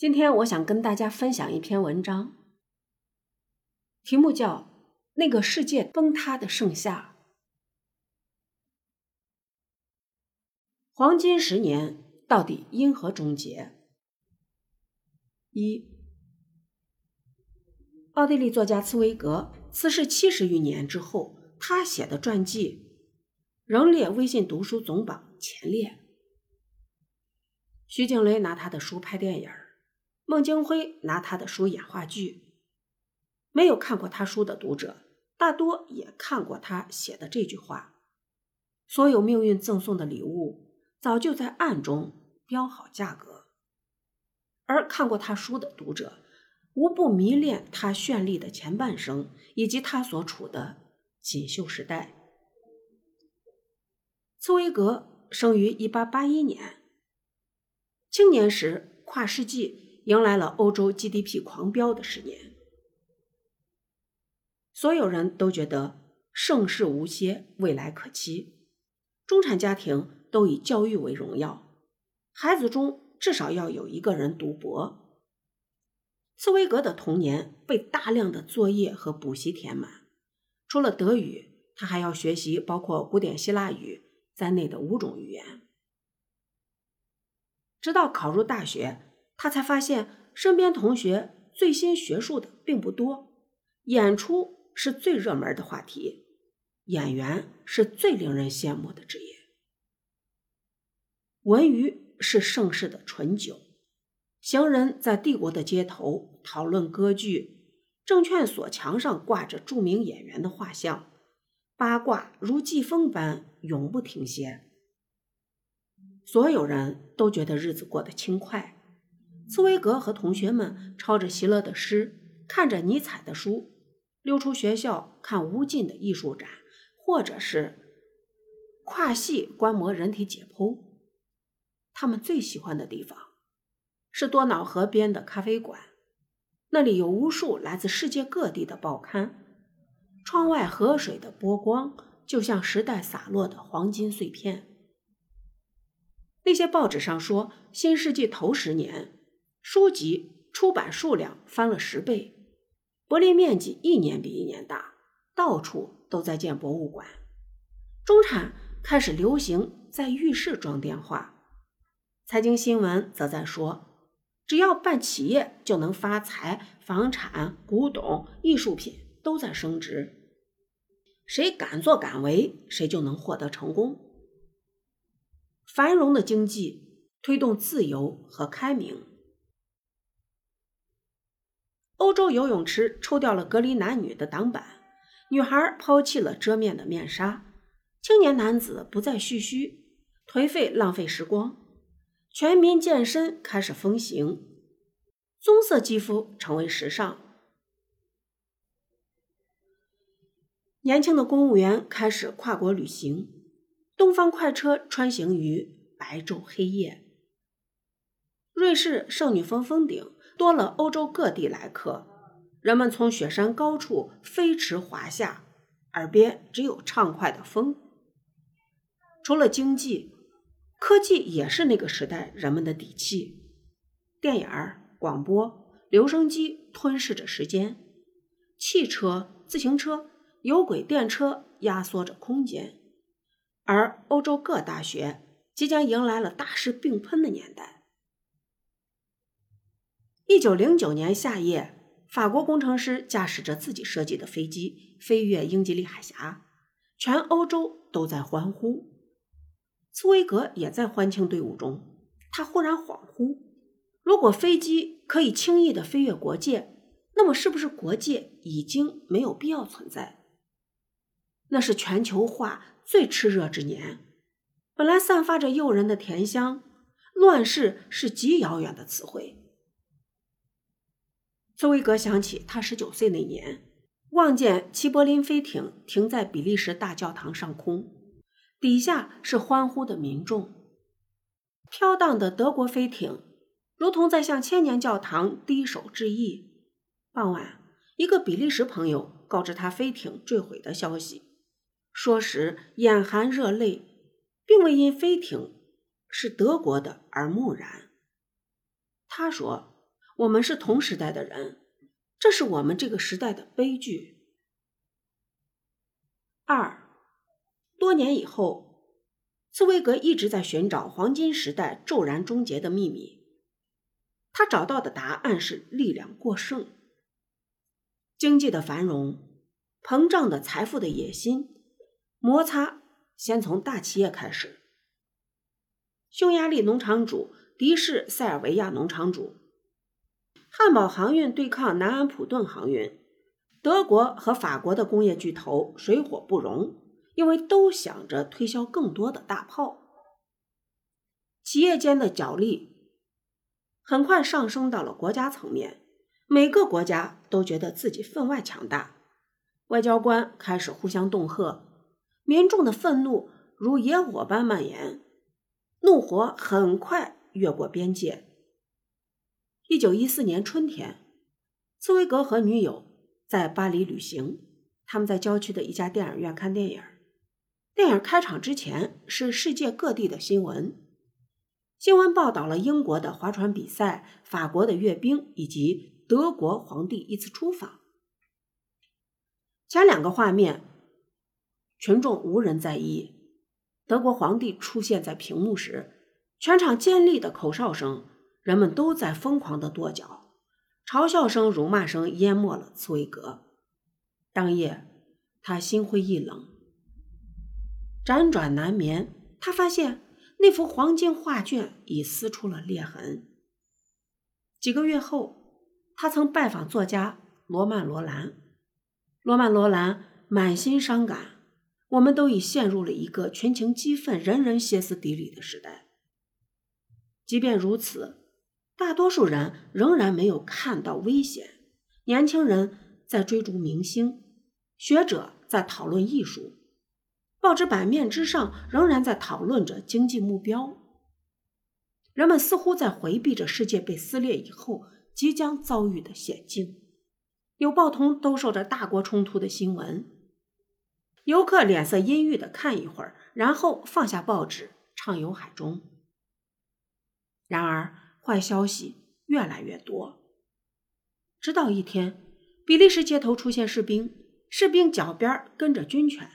今天我想跟大家分享一篇文章，题目叫《那个世界崩塌的盛夏》。黄金十年到底因何终结？一，奥地利作家茨威格辞世七十余年之后，他写的传记仍列微信读书总榜前列。徐静蕾拿他的书拍电影儿。孟京辉拿他的书演话剧，没有看过他书的读者，大多也看过他写的这句话：“所有命运赠送的礼物，早就在暗中标好价格。”而看过他书的读者，无不迷恋他绚丽的前半生，以及他所处的锦绣时代。茨威格生于一八八一年，青年时跨世纪。迎来了欧洲 GDP 狂飙的十年，所有人都觉得盛世无歇，未来可期。中产家庭都以教育为荣耀，孩子中至少要有一个人读博。茨威格的童年被大量的作业和补习填满，除了德语，他还要学习包括古典希腊语在内的五种语言，直到考入大学。他才发现，身边同学最新学术的并不多，演出是最热门的话题，演员是最令人羡慕的职业，文娱是盛世的醇酒，行人在帝国的街头讨论歌剧，证券所墙上挂着著名演员的画像，八卦如季风般永不停歇，所有人都觉得日子过得轻快。茨威格和同学们抄着席勒的诗，看着尼采的书，溜出学校看无尽的艺术展，或者是跨系观摩人体解剖。他们最喜欢的地方是多瑙河边的咖啡馆，那里有无数来自世界各地的报刊，窗外河水的波光就像时代洒落的黄金碎片。那些报纸上说，新世纪头十年。书籍出版数量翻了十倍，柏林面积一年比一年大，到处都在建博物馆。中产开始流行在浴室装电话，财经新闻则在说，只要办企业就能发财，房产、古董、艺术品都在升值，谁敢作敢为，谁就能获得成功。繁荣的经济推动自由和开明。欧洲游泳池抽掉了隔离男女的挡板，女孩抛弃了遮面的面纱，青年男子不再蓄须，颓废浪费时光，全民健身开始风行，棕色肌肤成为时尚，年轻的公务员开始跨国旅行，东方快车穿行于白昼黑夜，瑞士圣女峰峰顶。多了欧洲各地来客，人们从雪山高处飞驰滑下，耳边只有畅快的风。除了经济，科技也是那个时代人们的底气。电影、广播、留声机吞噬着时间，汽车、自行车、有轨电车压缩着空间，而欧洲各大学即将迎来了大师并喷的年代。一九零九年夏夜，法国工程师驾驶着自己设计的飞机飞越英吉利海峡，全欧洲都在欢呼。茨威格也在欢庆队伍中。他忽然恍惚：如果飞机可以轻易的飞越国界，那么是不是国界已经没有必要存在？那是全球化最炽热之年，本来散发着诱人的甜香，乱世是极遥远的词汇。茨威格想起他十九岁那年，望见齐柏林飞艇停在比利时大教堂上空，底下是欢呼的民众。飘荡的德国飞艇如同在向千年教堂低首致意。傍晚，一个比利时朋友告知他飞艇坠毁的消息，说时眼含热泪，并未因飞艇是德国的而木然。他说。我们是同时代的人，这是我们这个时代的悲剧。二，多年以后，茨威格一直在寻找黄金时代骤然终结的秘密。他找到的答案是力量过剩，经济的繁荣，膨胀的财富的野心，摩擦先从大企业开始。匈牙利农场主敌视塞尔维亚农场主。汉堡航运对抗南安普顿航运，德国和法国的工业巨头水火不容，因为都想着推销更多的大炮。企业间的角力很快上升到了国家层面，每个国家都觉得自己分外强大，外交官开始互相恫吓，民众的愤怒如野火般蔓延，怒火很快越过边界。一九一四年春天，茨威格和女友在巴黎旅行。他们在郊区的一家电影院看电影。电影开场之前是世界各地的新闻，新闻报道了英国的划船比赛、法国的阅兵以及德国皇帝一次出访。前两个画面，群众无人在意。德国皇帝出现在屏幕时，全场尖利的口哨声。人们都在疯狂的跺脚，嘲笑声、辱骂声淹没了茨威格。当夜，他心灰意冷，辗转难眠。他发现那幅黄金画卷已撕出了裂痕。几个月后，他曾拜访作家罗曼·罗兰。罗曼·罗兰满心伤感：“我们都已陷入了一个群情激愤、人人歇斯底里的时代。”即便如此。大多数人仍然没有看到危险。年轻人在追逐明星，学者在讨论艺术，报纸版面之上仍然在讨论着经济目标。人们似乎在回避着世界被撕裂以后即将遭遇的险境。有报童兜售着大国冲突的新闻，游客脸色阴郁的看一会儿，然后放下报纸，畅游海中。然而。坏消息越来越多，直到一天，比利时街头出现士兵，士兵脚边跟着军犬，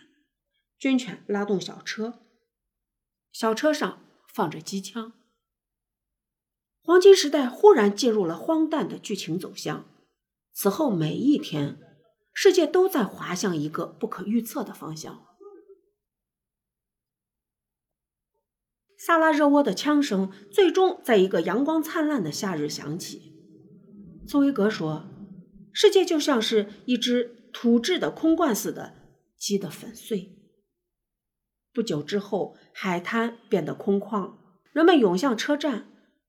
军犬拉动小车，小车上放着机枪。黄金时代忽然进入了荒诞的剧情走向，此后每一天，世界都在滑向一个不可预测的方向。萨拉热窝的枪声最终在一个阳光灿烂的夏日响起。茨威格说：“世界就像是一只土制的空罐似的，击得粉碎。”不久之后，海滩变得空旷，人们涌向车站，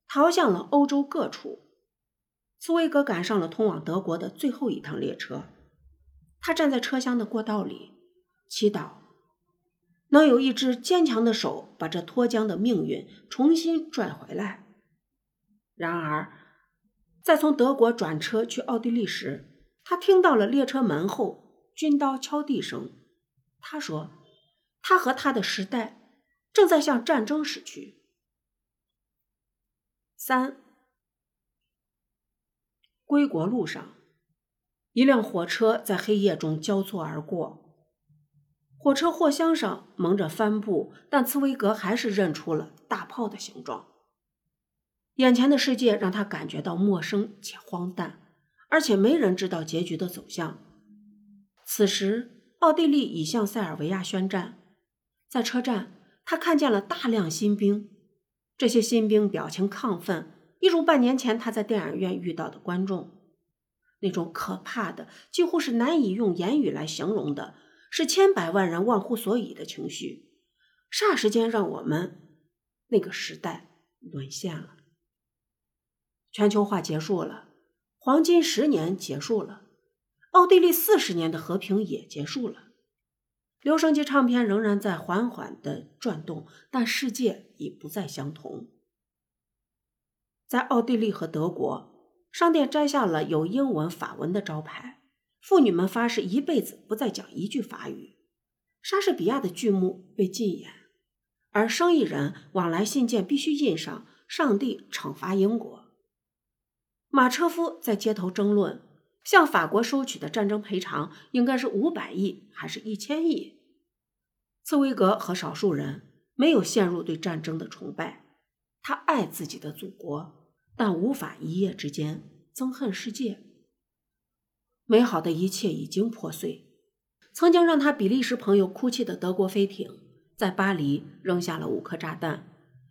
逃向了欧洲各处。茨威格赶上了通往德国的最后一趟列车，他站在车厢的过道里，祈祷。能有一只坚强的手把这脱缰的命运重新拽回来。然而，在从德国转车去奥地利时，他听到了列车门后军刀敲地声。他说：“他和他的时代正在向战争驶去。”三，归国路上，一辆火车在黑夜中交错而过。火车货箱上蒙着帆布，但茨威格还是认出了大炮的形状。眼前的世界让他感觉到陌生且荒诞，而且没人知道结局的走向。此时，奥地利已向塞尔维亚宣战。在车站，他看见了大量新兵，这些新兵表情亢奋，一如半年前他在电影院遇到的观众。那种可怕的，几乎是难以用言语来形容的。是千百万人忘乎所以的情绪，霎时间让我们那个时代沦陷了。全球化结束了，黄金十年结束了，奥地利四十年的和平也结束了。留声机唱片仍然在缓缓的转动，但世界已不再相同。在奥地利和德国，商店摘下了有英文、法文的招牌。妇女们发誓一辈子不再讲一句法语。莎士比亚的剧目被禁演，而生意人往来信件必须印上“上帝惩罚英国”。马车夫在街头争论，向法国收取的战争赔偿应该是五百亿还是一千亿。茨威格和少数人没有陷入对战争的崇拜，他爱自己的祖国，但无法一夜之间憎恨世界。美好的一切已经破碎。曾经让他比利时朋友哭泣的德国飞艇，在巴黎扔下了五颗炸弹，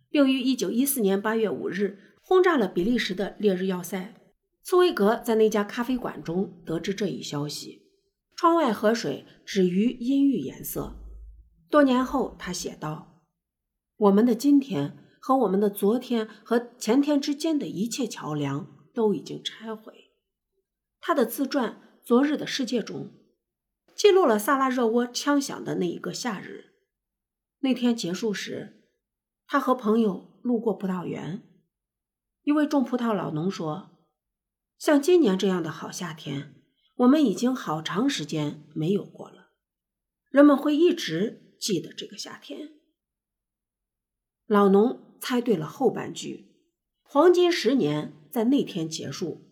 并于1914年8月5日轰炸了比利时的烈日要塞。茨威格在那家咖啡馆中得知这一消息，窗外河水止于阴郁颜色。多年后，他写道：“我们的今天和我们的昨天和前天之间的一切桥梁都已经拆毁。”他的自传《昨日的世界》中。记录了萨拉热窝枪响的那一个夏日。那天结束时，他和朋友路过葡萄园。一位种葡萄老农说：“像今年这样的好夏天，我们已经好长时间没有过了。人们会一直记得这个夏天。”老农猜对了后半句：“黄金十年在那天结束。”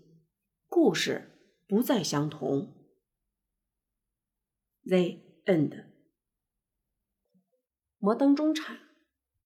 故事不再相同。The end。摩登中产。